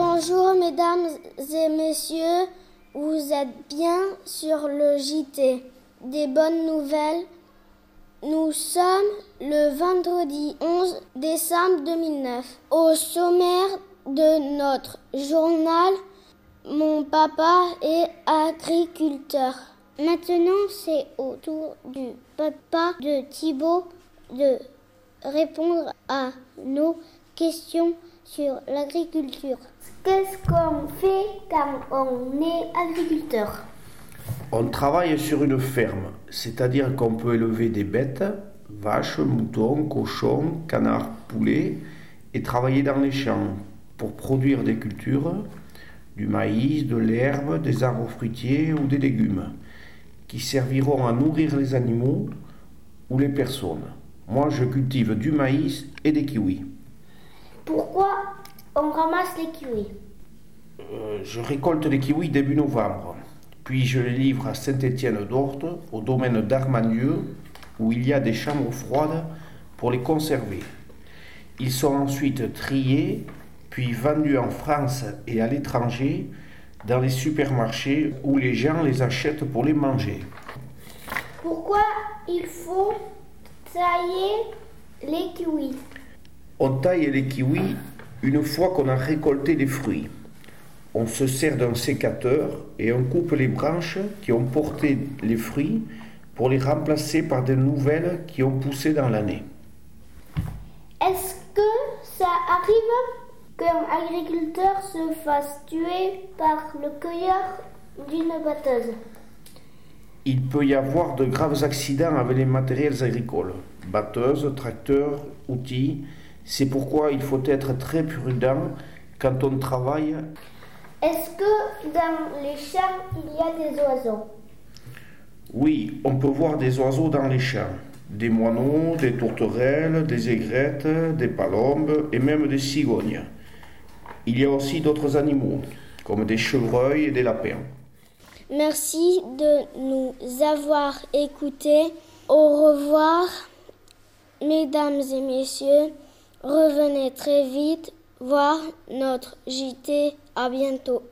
Bonjour mesdames et messieurs, vous êtes bien sur le JT. Des bonnes nouvelles. Nous sommes le vendredi 11 décembre 2009. Au sommaire de notre journal, mon papa est agriculteur. Maintenant, c'est au tour du papa de Thibault de répondre à nos questions sur l'agriculture. Qu'est-ce qu'on fait quand on est agriculteur? On travaille sur une ferme, c'est-à-dire qu'on peut élever des bêtes, vaches, moutons, cochons, canards, poulets, et travailler dans les champs pour produire des cultures, du maïs, de l'herbe, des arbres fruitiers ou des légumes, qui serviront à nourrir les animaux ou les personnes. Moi, je cultive du maïs et des kiwis. Pourquoi on ramasse les kiwis? Euh, je récolte les kiwis début novembre, puis je les livre à Saint-Étienne-d'Orte, au domaine d'Armanieux, où il y a des chambres froides pour les conserver. Ils sont ensuite triés, puis vendus en France et à l'étranger, dans les supermarchés où les gens les achètent pour les manger. Pourquoi il faut tailler les kiwis? On taille les kiwis une fois qu'on a récolté les fruits. On se sert d'un sécateur et on coupe les branches qui ont porté les fruits pour les remplacer par de nouvelles qui ont poussé dans l'année. Est-ce que ça arrive qu'un agriculteur se fasse tuer par le cueilleur d'une batteuse? Il peut y avoir de graves accidents avec les matériels agricoles, batteuses, tracteurs, outils. C'est pourquoi il faut être très prudent quand on travaille. Est-ce que dans les champs il y a des oiseaux? Oui, on peut voir des oiseaux dans les champs. Des moineaux, des tourterelles, des aigrettes, des palombes et même des cigognes. Il y a aussi d'autres animaux, comme des chevreuils et des lapins. Merci de nous avoir écoutés. Au revoir, mesdames et messieurs. Revenez très vite voir notre JT. À bientôt.